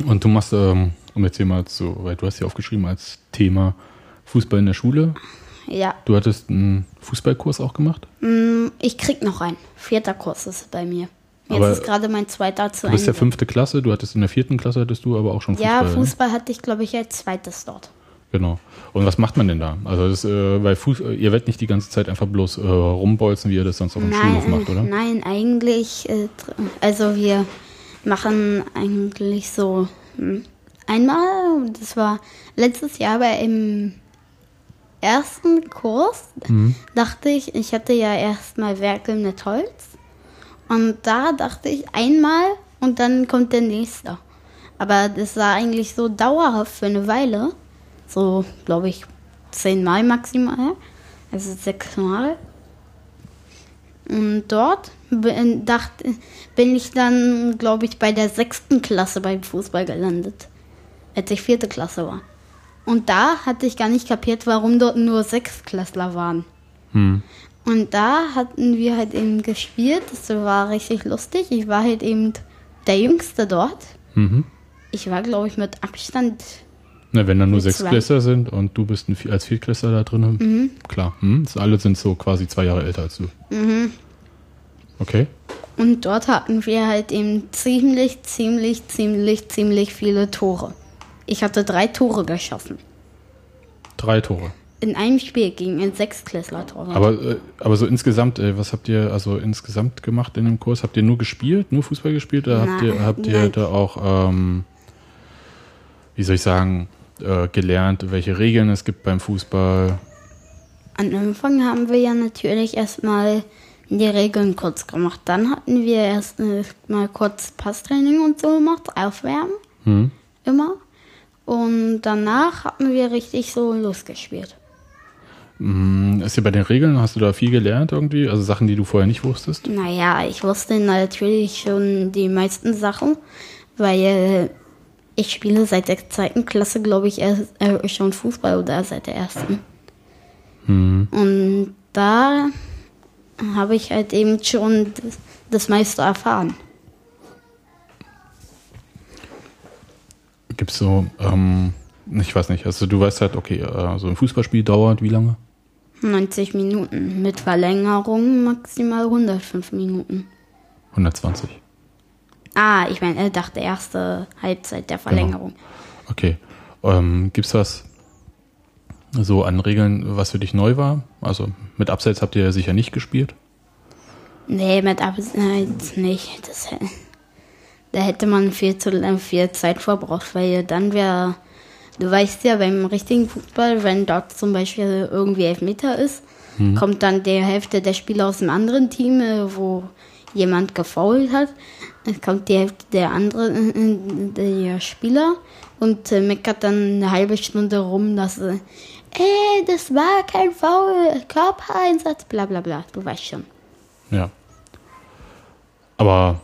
S2: Und du machst, ähm, um jetzt hier mal zu, weil du hast hier aufgeschrieben als Thema Fußball in der Schule.
S1: Ja,
S2: Du hattest einen Fußballkurs auch gemacht?
S1: mm, ich krieg noch einen. Vierter Kurs ist bei mir. Jetzt
S2: Aber
S1: ist gerade mein zweiter zu
S2: Du bist ja
S1: Ende.
S2: fünfte Klasse, du hattest in der vierten Klasse hattest du aber auch schon Fußball.
S1: Ja,
S2: ne?
S1: Fußball hatte ich, glaube ich, als zweites dort.
S2: Genau. Und was macht man denn da? Also das, äh, weil Fuß, äh, ihr werdet nicht die ganze Zeit einfach bloß äh, rumbolzen, wie ihr das sonst auch im Schulhof macht, oder?
S1: Nein, eigentlich, äh, also wir machen eigentlich so hm, einmal, das war letztes Jahr bei im ersten Kurs,
S2: Mhm.
S1: dachte ich, ich hatte ja erstmal Werkeln mit Holz und da dachte ich einmal und dann kommt der nächste. Aber das war eigentlich so dauerhaft für eine Weile, so glaube ich zehnmal maximal, also sechsmal. Und dort bin, dachte, bin ich dann, glaube ich, bei der sechsten Klasse beim Fußball gelandet, als ich vierte Klasse war. Und da hatte ich gar nicht kapiert, warum dort nur Sechstklässler waren.
S2: Hm.
S1: Und da hatten wir halt eben gespielt, das war richtig lustig. Ich war halt eben der Jüngste dort.
S2: Mhm.
S1: Ich war, glaube ich, mit Abstand
S2: Na, wenn da nur sechs. Klässler sind und du bist ein, als Viertklässler da drin,
S1: Mhm.
S2: klar. Hm? Alle sind so quasi zwei Jahre älter als du.
S1: Mhm.
S2: Okay.
S1: Und dort hatten wir halt eben ziemlich, ziemlich, ziemlich, ziemlich viele Tore. Ich hatte drei Tore geschossen.
S2: Drei Tore.
S1: In einem Spiel gegen ein Sechsklässler-Tor.
S2: Aber, äh, aber so insgesamt, äh, was habt ihr also insgesamt gemacht in dem Kurs? Habt ihr nur gespielt, nur Fußball gespielt oder habt ihr,
S1: Nein,
S2: habt ihr da auch, ähm, wie soll ich sagen, äh, gelernt, welche Regeln es gibt beim Fußball?
S1: Am Anfang haben wir ja natürlich erstmal die Regeln kurz gemacht. Dann hatten wir erst äh, mal kurz Passtraining und so gemacht, aufwärmen,
S2: Hm?
S1: immer. Und danach hatten wir richtig so losgespielt.
S2: Mm, Ist dir bei den Regeln, hast du da viel gelernt irgendwie? Also Sachen, die du vorher nicht wusstest?
S1: Naja, ich wusste natürlich schon die meisten Sachen, weil ich spiele seit der zweiten Klasse, glaube ich, erst, äh, schon Fußball oder seit der ersten.
S2: Hm.
S1: Und da habe ich halt eben schon das, das meiste erfahren.
S2: Gibt's so, ähm, ich weiß nicht, also du weißt halt, okay, äh, so ein Fußballspiel dauert wie lange?
S1: 90 Minuten. Mit Verlängerung maximal 105 Minuten.
S2: 120.
S1: Ah, ich meine, er dachte erste Halbzeit der Verlängerung.
S2: Okay. Ähm, gibt's was so an Regeln, was für dich neu war? Also mit Abseits habt ihr ja sicher nicht gespielt.
S1: Nee, mit Abseits nicht. Das, da hätte man viel zu lang, viel Zeit verbraucht, weil dann wäre, du weißt ja, beim richtigen Fußball, wenn dort zum Beispiel irgendwie Elfmeter ist, kommt dann die Hälfte der Spieler aus dem anderen Team, äh, wo jemand gefoult hat, es kommt die Hälfte der anderen äh, der Spieler und äh, meckert dann eine halbe Stunde rum, dass äh, das war kein Foul, Körpereinsatz, bla bla bla, du weißt schon.
S2: Ja. Aber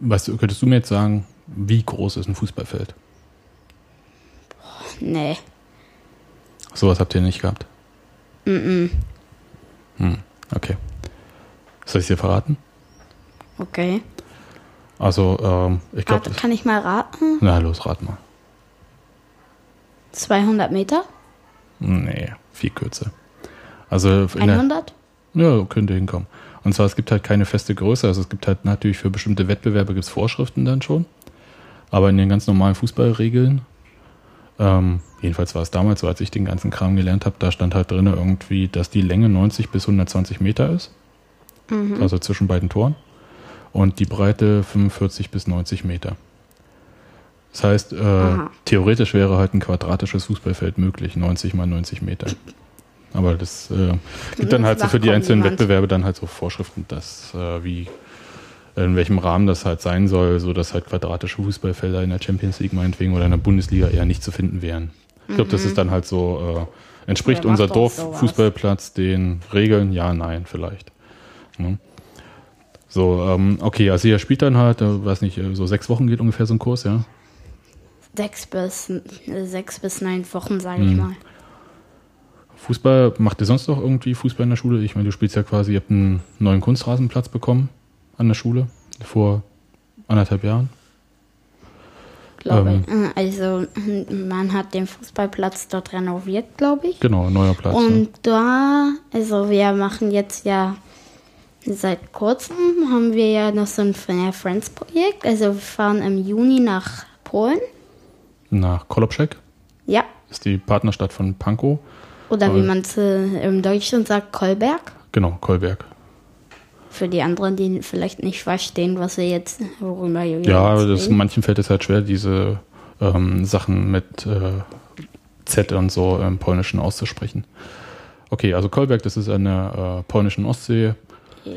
S2: weißt du, könntest du mir jetzt sagen, wie groß ist ein Fußballfeld?
S1: Nee.
S2: Sowas habt ihr nicht gehabt.
S1: Mm
S2: Hm, okay. Soll ich dir verraten?
S1: Okay.
S2: Also, ähm, ich glaube,
S1: kann ich mal raten?
S2: na los, rat mal.
S1: 200 Meter?
S2: Nee, viel kürzer. Also in der,
S1: 100?
S2: Ja, könnte hinkommen. Und zwar, es gibt halt keine feste Größe. Also es gibt halt natürlich für bestimmte Wettbewerbe gibt's Vorschriften dann schon. Aber in den ganz normalen Fußballregeln, ähm, jedenfalls war es damals so, als ich den ganzen Kram gelernt habe, da stand halt drin irgendwie, dass die Länge 90 bis 120 Meter ist. Also zwischen beiden Toren. Und die Breite 45 bis 90 Meter. Das heißt, äh, theoretisch wäre halt ein quadratisches Fußballfeld möglich, 90 mal 90 Meter. Aber das äh, gibt dann halt so für die einzelnen
S1: jemand.
S2: Wettbewerbe dann halt so Vorschriften, dass äh, wie in welchem Rahmen das halt sein soll, so dass halt quadratische Fußballfelder in der Champions League meinetwegen oder in der Bundesliga eher nicht zu finden wären. Ich glaube, das ist dann halt so, äh, entspricht unser
S1: doch
S2: Dorf
S1: sowas?
S2: Fußballplatz den Regeln? Ja, nein, vielleicht. Ne? So, ähm, okay, also ihr spielt dann halt, äh, weiß nicht, äh, so sechs Wochen geht ungefähr so ein Kurs, ja?
S1: Sechs bis, äh, sechs bis neun Wochen, sage ich
S2: Mhm.
S1: mal.
S2: Fußball, macht ihr sonst noch irgendwie Fußball in der Schule? Ich meine, du spielst ja quasi, ihr habt einen neuen Kunstrasenplatz bekommen an der Schule vor anderthalb Jahren.
S1: Glaube
S2: Ähm.
S1: ich. Äh, Also, man hat den Fußballplatz dort renoviert, glaube ich.
S2: Genau, neuer Platz.
S1: Und da, also wir machen jetzt ja seit kurzem haben wir ja noch so ein Friends-Projekt. Also wir fahren im Juni nach Polen.
S2: Nach Kolobczek
S1: Ja.
S2: ist die Partnerstadt von Pankow.
S1: Oder wie man es äh, im Deutschen sagt, Kolberg.
S2: Genau, Kolberg.
S1: Für die anderen, die vielleicht nicht verstehen, was wir jetzt, worüber wir
S2: Ja,
S1: jetzt
S2: das, manchen fällt es halt schwer, diese ähm, Sachen mit äh, Z und so im Polnischen auszusprechen. Okay, also Kolberg, das ist an der äh, polnischen Ostsee.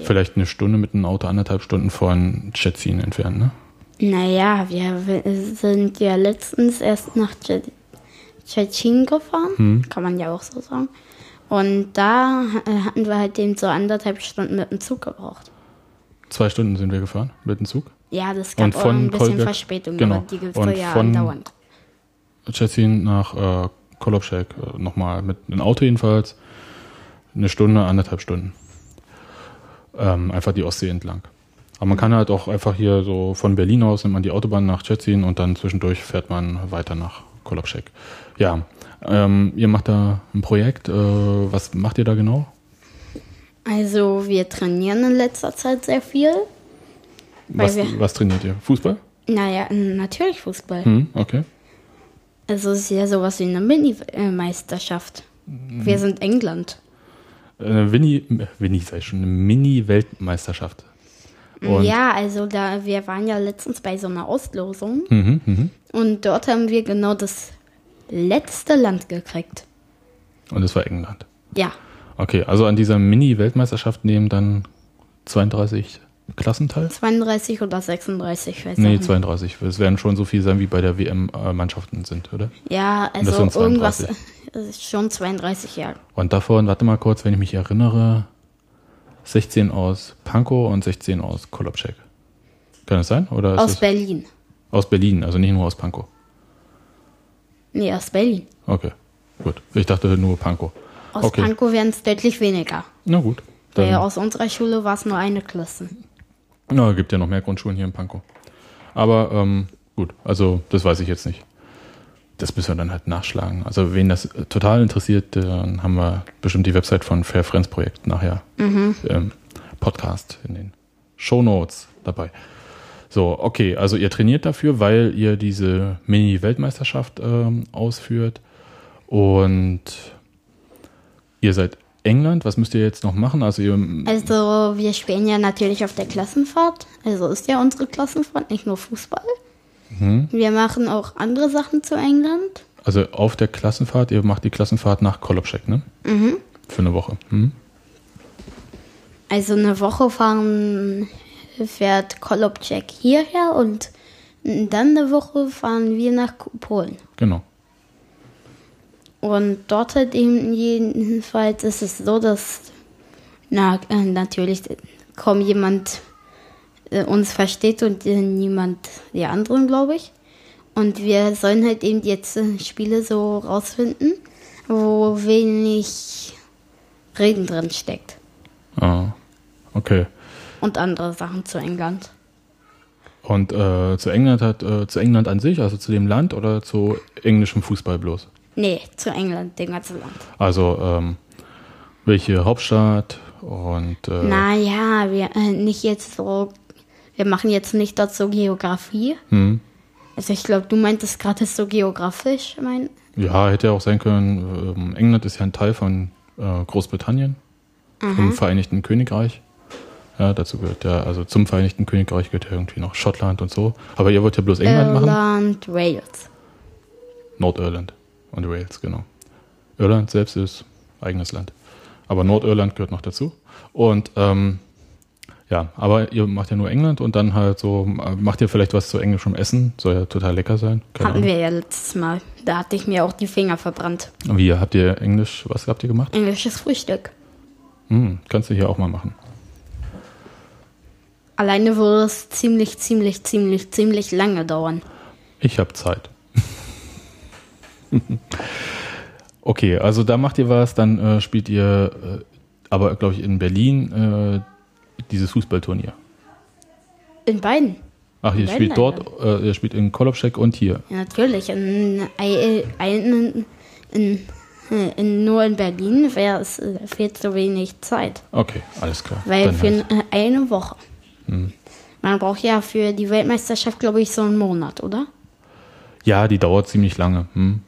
S2: Vielleicht eine Stunde mit einem Auto, anderthalb Stunden von Szczecin entfernt, ne?
S1: Naja, wir sind ja letztens erst nach Tschetschen gefahren.
S2: Hm.
S1: Kann man ja auch so sagen. Und da äh, hatten wir halt eben so anderthalb Stunden mit dem Zug gebraucht.
S2: Zwei Stunden sind wir gefahren mit dem Zug.
S1: Ja, das gab
S2: Und
S1: auch
S2: von
S1: ein bisschen
S2: Kolberg-
S1: Verspätung,
S2: genau.
S1: die gibt es ja
S2: von-
S1: andauernd.
S2: Szczecin nach äh, Kolobczek äh, nochmal mit einem Auto jedenfalls. Eine Stunde, anderthalb Stunden. Ähm, einfach die Ostsee entlang. Aber man kann halt auch einfach hier so von Berlin aus nimmt man die Autobahn nach Szczecin und dann zwischendurch fährt man weiter nach Kolobschek. Ja, ähm, ihr macht da ein Projekt. Äh, was macht ihr da genau?
S1: Also wir trainieren in letzter Zeit sehr viel.
S2: Was, was trainiert ihr? Fußball?
S1: Naja, natürlich Fußball.
S2: Hm, okay.
S1: Also es ist ja sowas wie eine Mini-Meisterschaft.
S2: Mhm.
S1: Wir sind England.
S2: Äh, Winnie, Winnie sei schon eine Mini-Weltmeisterschaft. Und-
S1: Ja, also da wir waren ja letztens bei so einer Auslosung
S2: Mhm, mhm.
S1: und dort haben wir genau das letzte Land gekriegt.
S2: Und es war England.
S1: Ja,
S2: Okay, also an dieser Mini-Weltmeisterschaft nehmen dann 32 Klassen teil?
S1: 32 oder 36, ich weiß
S2: Nee,
S1: auch nicht.
S2: 32. Es werden schon so viel sein, wie bei der WM-Mannschaften sind, oder?
S1: Ja, also
S2: sind
S1: irgendwas
S2: 32. (laughs)
S1: es ist schon 32 Jahre.
S2: Und davon, warte mal kurz, wenn ich mich erinnere, 16 aus Pankow und 16 aus Kolobczek. Kann das sein? Oder
S1: Aus Berlin.
S2: aus Berlin, also nicht nur aus Pankow?
S1: Nee, aus Berlin.
S2: Okay, gut. Ich dachte nur Pankow.
S1: Aus
S2: okay,
S1: Pankow wären es deutlich weniger.
S2: na gut.
S1: Weil
S2: Dann,
S1: aus unserer Schule war es nur eine Klasse.
S2: Na, gibt ja noch mehr Grundschulen hier in Pankow. Aber ähm, gut, also das weiß ich jetzt nicht. Das müssen wir dann halt nachschlagen. Also wen das äh, total interessiert, dann haben wir bestimmt die Website von Fair Friends Projekt nachher im Podcast in den Show Notes dabei. So, okay, also ihr trainiert dafür, weil ihr diese Mini-Weltmeisterschaft ähm, ausführt und ihr seid England. Was müsst ihr jetzt noch machen? Also ihr,
S1: Also wir spielen ja natürlich auf der Klassenfahrt. Also ist ja unsere Klassenfahrt nicht nur Fußball.
S2: Mhm.
S1: Wir machen auch andere Sachen zu England.
S2: also auf der Klassenfahrt, ihr macht die Klassenfahrt nach Kolobczek, ne?
S1: Mhm.
S2: Für eine Woche. Hm?
S1: Also eine Woche fahren fährt Kolobczek hierher und dann eine Woche fahren wir nach Polen.
S2: Genau.
S1: Und dort halt eben jedenfalls ist es so, dass na, äh, natürlich kaum jemand äh, uns versteht und niemand die anderen, glaube ich. Und wir sollen halt eben jetzt äh, Spiele so rausfinden, wo wenig Reden drin steckt.
S2: Ah, okay.
S1: Und andere Sachen zu England.
S2: Und äh, zu England hat, äh, zu England an sich, also zu dem Land oder zu englischem Fußball bloß?
S1: Nee, zu England, dem ganzen Land.
S2: Also ähm, welche Hauptstadt und äh,
S1: Naja, wir äh, nicht jetzt so. Wir machen jetzt nicht dort so Geografie.
S2: hm,
S1: Also ich glaube, du meintest gerade so geografisch, mein.
S2: ja, hätte ja auch sein können, ähm, England ist ja ein Teil von äh, Großbritannien, vom Vereinigten Königreich. Ja, dazu gehört ja, also zum Vereinigten Königreich gehört ja irgendwie noch Schottland und so. Aber ihr wollt ja bloß England machen?
S1: Irland, Wales.
S2: Nordirland und Wales, genau. Irland selbst ist eigenes Land. Aber Nordirland gehört noch dazu. Und ähm, ja, aber ihr macht ja nur England und dann halt so, äh, macht ihr vielleicht was zu englischem Essen? Soll ja total lecker sein. Keine
S1: Hatten
S2: Ahnung.
S1: wir ja letztes Mal. Da hatte ich mir auch die Finger verbrannt.
S2: Wie habt ihr Englisch, was habt ihr gemacht?
S1: Englisches Frühstück.
S2: Hm, kannst du hier auch mal machen.
S1: Alleine würde es ziemlich, ziemlich, ziemlich, ziemlich lange dauern.
S2: Ich habe Zeit. (laughs) okay, also da macht ihr was, dann äh, spielt ihr, äh, aber glaube ich in Berlin äh, dieses Fußballturnier.
S1: In beiden.
S2: Ach, ihr
S1: In
S2: spielt dort, äh, ihr spielt in Kolobczek und hier.
S1: Ja, natürlich. In, in, in, in, in, nur in Berlin wäre es äh, viel zu wenig Zeit.
S2: Okay, alles klar.
S1: Weil
S2: Dann
S1: für
S2: halt.
S1: äh, eine Woche.
S2: Hm.
S1: Man braucht ja für die Weltmeisterschaft, glaube ich, so einen Monat, oder?
S2: Ja, die dauert ziemlich lange. Hm.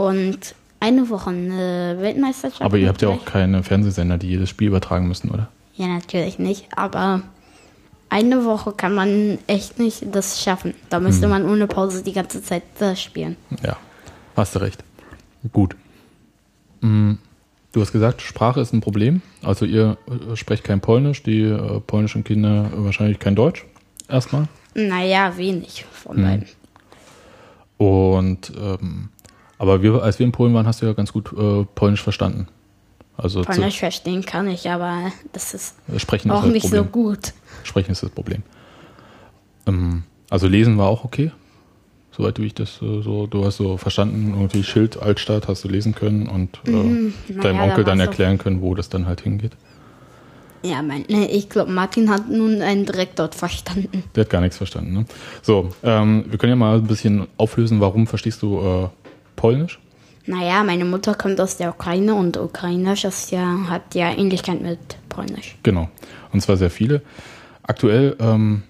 S1: Und eine Woche eine Weltmeisterschaft.
S2: Aber ihr habt ja auch keine Fernsehsender, die jedes Spiel übertragen müssen, oder?
S1: Ja, natürlich nicht. Aber eine Woche kann man echt nicht das schaffen. Da müsste
S2: Hm.
S1: man ohne Pause die ganze Zeit das spielen.
S2: Ja, hast du recht. Gut. Hm, Du hast gesagt, Sprache ist ein Problem. Also ihr äh, sprecht kein Polnisch, die äh, polnischen Kinder wahrscheinlich kein Deutsch. Erstmal.
S1: Naja, wenig von
S2: Hm.
S1: beiden.
S2: Und ähm, aber wir, als wir in Polen waren, hast du ja ganz gut äh, Polnisch verstanden. Also
S1: Polnisch verstehen kann ich, aber das ist
S2: sprechen
S1: auch
S2: ist das
S1: nicht
S2: Problem.
S1: so gut.
S2: Sprechen ist das Problem. Ähm, also lesen war auch okay. Soweit wie ich das äh, so, du hast so verstanden, irgendwie Schild Altstadt hast du lesen können und äh, deinem
S1: naja, da
S2: Onkel dann erklären können, wo das dann halt hingeht.
S1: Ja, mein, ne, ich glaube, Martin hat nun einen direkt dort verstanden.
S2: Der hat gar nichts verstanden. Ne? So, ähm, wir können ja mal ein bisschen auflösen, warum verstehst du äh, Polnisch?
S1: Naja, meine Mutter kommt aus der Ukraine und Ukrainisch ist ja, hat ja Ähnlichkeit mit Polnisch.
S2: Genau. Und zwar sehr viele. Aktuell ähm,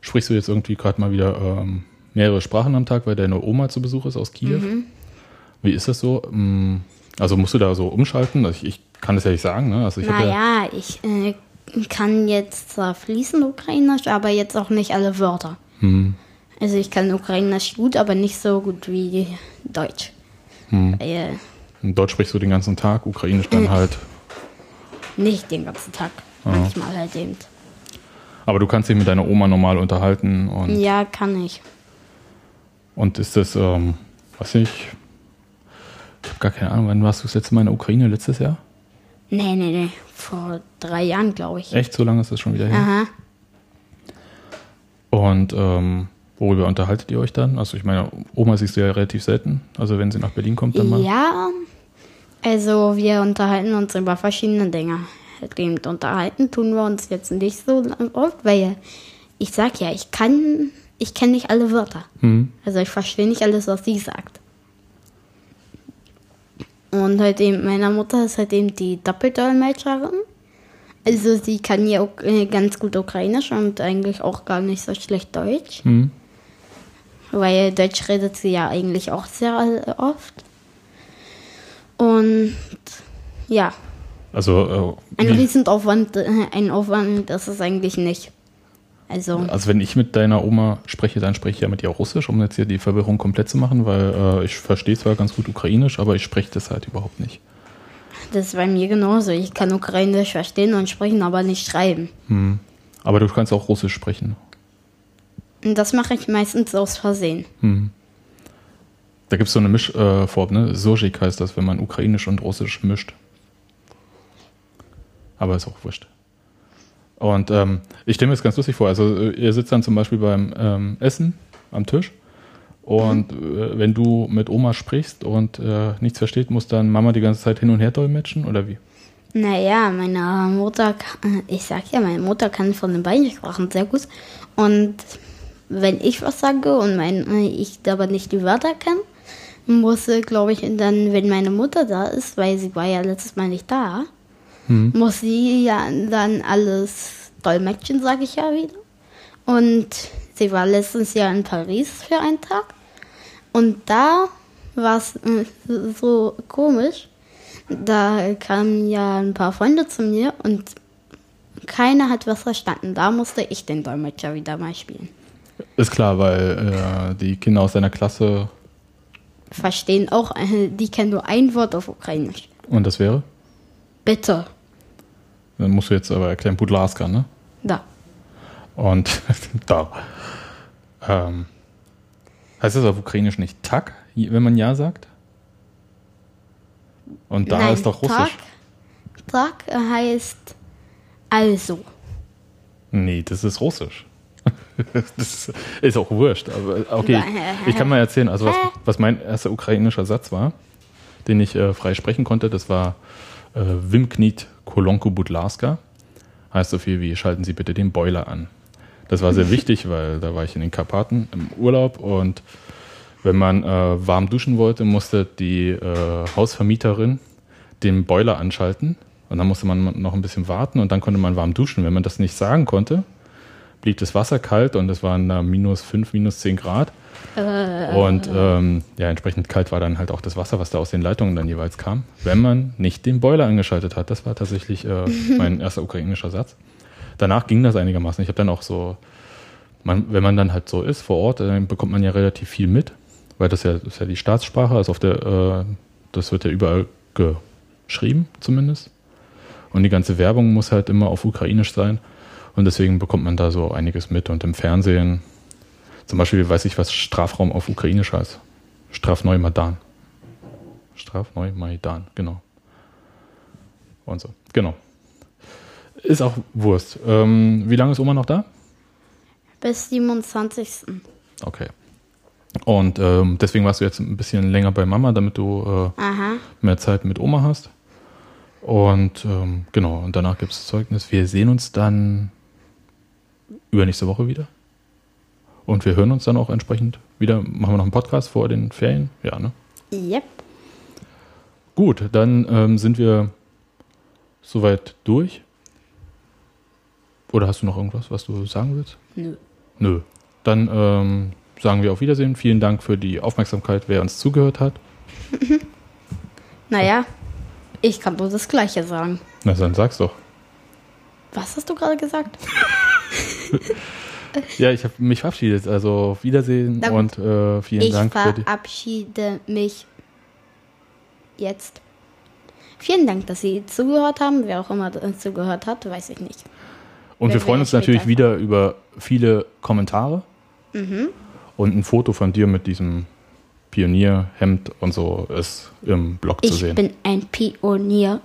S2: sprichst du jetzt irgendwie gerade mal wieder ähm, mehrere Sprachen am Tag, weil deine Oma zu Besuch ist aus Kiew.
S1: Mhm.
S2: Wie ist das so? Mm, Also musst du da so umschalten? Also ich, ich kann das ja nicht sagen. Ne? Also ich hab ja,
S1: Naja, ich äh, kann jetzt zwar fließend Ukrainisch, aber jetzt auch nicht alle Wörter.
S2: hm,
S1: Also ich kann Ukrainisch gut, aber nicht so gut wie Deutsch.
S2: hm.
S1: Äh,
S2: In Deutsch sprichst du den ganzen Tag, Ukrainisch dann halt.
S1: nicht den ganzen Tag.
S2: Ah.
S1: Manchmal halt eben.
S2: Aber du kannst dich mit deiner Oma normal unterhalten und,
S1: Ja, kann ich.
S2: und ist das, ähm, weiß ich, ich habe gar keine Ahnung, wann warst du das letzte Mal in der Ukraine? Letztes Jahr?
S1: Nee, nee, nee. Vor drei Jahren, glaube ich.
S2: Echt? So lange ist das schon wieder her?
S1: Aha.
S2: Und ähm, worüber unterhaltet ihr euch dann? Also ich meine, Oma siehst du ja relativ selten. Also wenn sie nach Berlin kommt, dann mal.
S1: Ja, also wir unterhalten uns über verschiedene Dinge. Eben unterhalten tun wir uns jetzt nicht so oft, weil ich sag ja, ich kann, ich kenne nicht alle Wörter.
S2: Hm.
S1: Also ich verstehe nicht alles, was sie sagt. Und halt eben, meiner Mutter ist halt eben die Doppeldolmetscherin. Also sie kann ja auch, äh, ganz gut Ukrainisch und eigentlich auch gar nicht so schlecht Deutsch.
S2: Hm.
S1: Weil Deutsch redet sie ja eigentlich auch sehr äh, oft. Und ja,
S2: Also, äh,
S1: ein Riesenaufwand, äh, ein Aufwand, das ist eigentlich nicht. Also,
S2: also wenn ich mit deiner Oma spreche, dann spreche ich ja mit ihr Russisch, um jetzt hier die Verwirrung komplett zu machen, weil äh, ich verstehe zwar ganz gut Ukrainisch, aber ich spreche das halt überhaupt nicht.
S1: das ist bei mir genauso. Ich kann Ukrainisch verstehen und sprechen, aber nicht schreiben.
S2: Hm. Aber du kannst auch Russisch sprechen.
S1: Und das mache ich meistens aus Versehen.
S2: Hm. Da gibt es so eine Mischform, äh, ne? Sojik heißt das, wenn man Ukrainisch und Russisch mischt. Aber ist auch wurscht. Und ähm, ich stelle mir das ganz lustig vor. Also äh, ihr sitzt dann zum Beispiel beim ähm, Essen am Tisch und äh, wenn du mit Oma sprichst und äh, nichts versteht, muss dann Mama die ganze Zeit hin und her dolmetschen oder wie?
S1: Naja, meine Mutter, kann- ich sag ja, meine Mutter kann von den beiden Sprachen sehr gut. Und wenn ich was sage und mein, ich aber nicht die Wörter kenne, muss, glaube ich, dann, wenn meine Mutter da ist, weil sie war ja letztes Mal nicht da, muss sie ja dann alles dolmetschen, sage ich ja wieder. Und sie war letztens ja in Paris für einen Tag. Und da war es äh, so komisch. Da kamen ja ein paar Freunde zu mir und keiner hat was verstanden. Da musste ich den Dolmetscher wieder mal spielen.
S2: Ist klar, weil äh, die Kinder aus deiner Klasse
S1: Verstehen auch, äh, die kennen nur ein Wort auf Ukrainisch.
S2: und das wäre?
S1: Bitte.
S2: Dann musst du jetzt aber erklären, Budlaska, ne?
S1: Da.
S2: Und (laughs) da. Ähm, heißt das auf Ukrainisch nicht Tak, wenn man Ja sagt? Und da
S1: Nein,
S2: ist doch Russisch.
S1: Tag, Tag heißt also.
S2: Nee, das ist Russisch. (laughs) das ist auch wurscht. Aber okay, ich kann mal erzählen, also was, was mein erster ukrainischer Satz war, den ich äh, frei sprechen konnte, das war äh, Wimknit Kolonko Budlaska. Heißt so viel wie, schalten Sie bitte den Boiler an. Das war sehr (laughs) wichtig, weil da war ich in den Karpaten im Urlaub und wenn man äh, warm duschen wollte, musste die äh, Hausvermieterin den Boiler anschalten und dann musste man noch ein bisschen warten und dann konnte man warm duschen. Wenn man das nicht sagen konnte, blieb das Wasser kalt und es waren da minus 5, minus 10 Grad. Und ähm, ja, entsprechend kalt war dann halt auch das Wasser, was da aus den Leitungen dann jeweils kam, wenn man nicht den Boiler angeschaltet hat. Das war tatsächlich äh, (laughs) mein erster ukrainischer Satz. Danach ging das einigermaßen. Ich habe dann auch so, man, wenn man dann halt so ist vor Ort, dann bekommt man ja relativ viel mit, weil das ja, das ist ja die Staatsssprache, also auf der, äh, das wird ja überall geschrieben zumindest. Und die ganze Werbung muss halt immer auf Ukrainisch sein. Und deswegen bekommt man da so einiges mit. Und im Fernsehen, zum Beispiel weiß ich, was Strafraum auf Ukrainisch heißt. Strafneumadan. Strafneumaidan, genau. Und so, genau. Ist auch Wurst. Ähm, wie lange ist Oma noch da?
S1: Bis 27.
S2: Okay. Und ähm, deswegen warst du jetzt ein bisschen länger bei Mama, damit du äh, mehr Zeit mit Oma hast. Und ähm, genau, und danach gibt es Zeugnis. Wir sehen uns dann übernächste Woche wieder. Und wir hören uns dann auch entsprechend wieder. Machen wir noch einen Podcast vor den Ferien? Ja, ne?
S1: Yep.
S2: Gut, dann ähm, sind wir soweit durch. Oder hast du noch irgendwas, was du sagen willst?
S1: Nö.
S2: Nö. Dann ähm, sagen wir auf Wiedersehen. Vielen Dank für die Aufmerksamkeit, wer uns zugehört hat. (laughs)
S1: Naja, ich kann nur das Gleiche sagen.
S2: Na, dann sag's doch.
S1: Was hast du gerade gesagt? (laughs) (laughs)
S2: Ja, ich habe mich verabschiedet. Also auf Wiedersehen
S1: gut.
S2: und äh, vielen
S1: Ich
S2: Dank die.
S1: verabschiede mich jetzt. Vielen Dank, dass Sie zugehört haben. Wer auch immer äh, zugehört hat, weiß ich nicht.
S2: Und wir
S1: Wenn
S2: freuen
S1: wir
S2: uns natürlich wieder über viele Kommentare und ein Foto von dir mit diesem Pionierhemd und so ist im Blog zu
S1: Ich
S2: sehen.
S1: bin ein Pionier.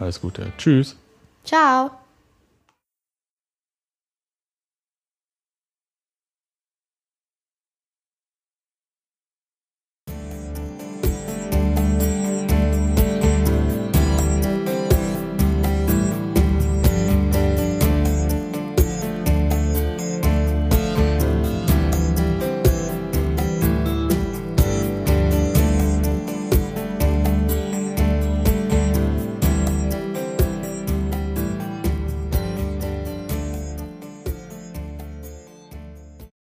S2: Alles Gute. Tschüss.
S1: Ciao.